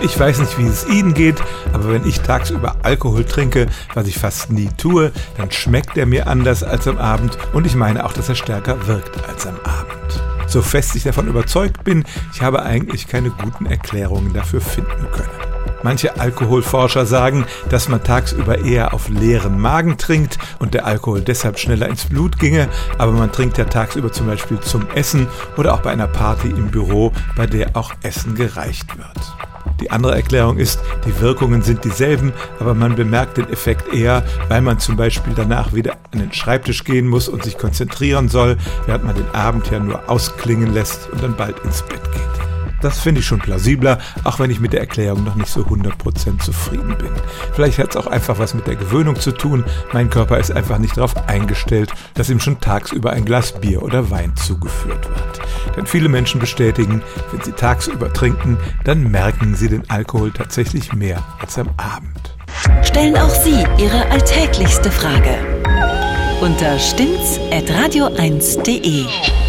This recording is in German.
Ich weiß nicht, wie es Ihnen geht, aber wenn ich tagsüber Alkohol trinke, was ich fast nie tue, dann schmeckt er mir anders als am Abend und ich meine auch, dass er stärker wirkt als am Abend. So fest ich davon überzeugt bin, ich habe eigentlich keine guten Erklärungen dafür finden können. Manche Alkoholforscher sagen, dass man tagsüber eher auf leeren Magen trinkt und der Alkohol deshalb schneller ins Blut ginge, aber man trinkt ja tagsüber zum Beispiel zum Essen oder auch bei einer Party im Büro, bei der auch Essen gereicht wird. Die andere Erklärung ist, die Wirkungen sind dieselben, aber man bemerkt den Effekt eher, weil man zum Beispiel danach wieder an den Schreibtisch gehen muss und sich konzentrieren soll, während man den Abend ja nur ausklingen lässt und dann bald ins Bett geht. Das finde ich schon plausibler, auch wenn ich mit der Erklärung noch nicht so 100% zufrieden bin. Vielleicht hat es auch einfach was mit der Gewöhnung zu tun. Mein Körper ist einfach nicht darauf eingestellt, dass ihm schon tagsüber ein Glas Bier oder Wein zugeführt wird. Denn viele Menschen bestätigen, wenn sie tagsüber trinken, dann merken sie den Alkohol tatsächlich mehr als am Abend. Stellen auch Sie Ihre alltäglichste Frage unter stimmt's at radio1.de.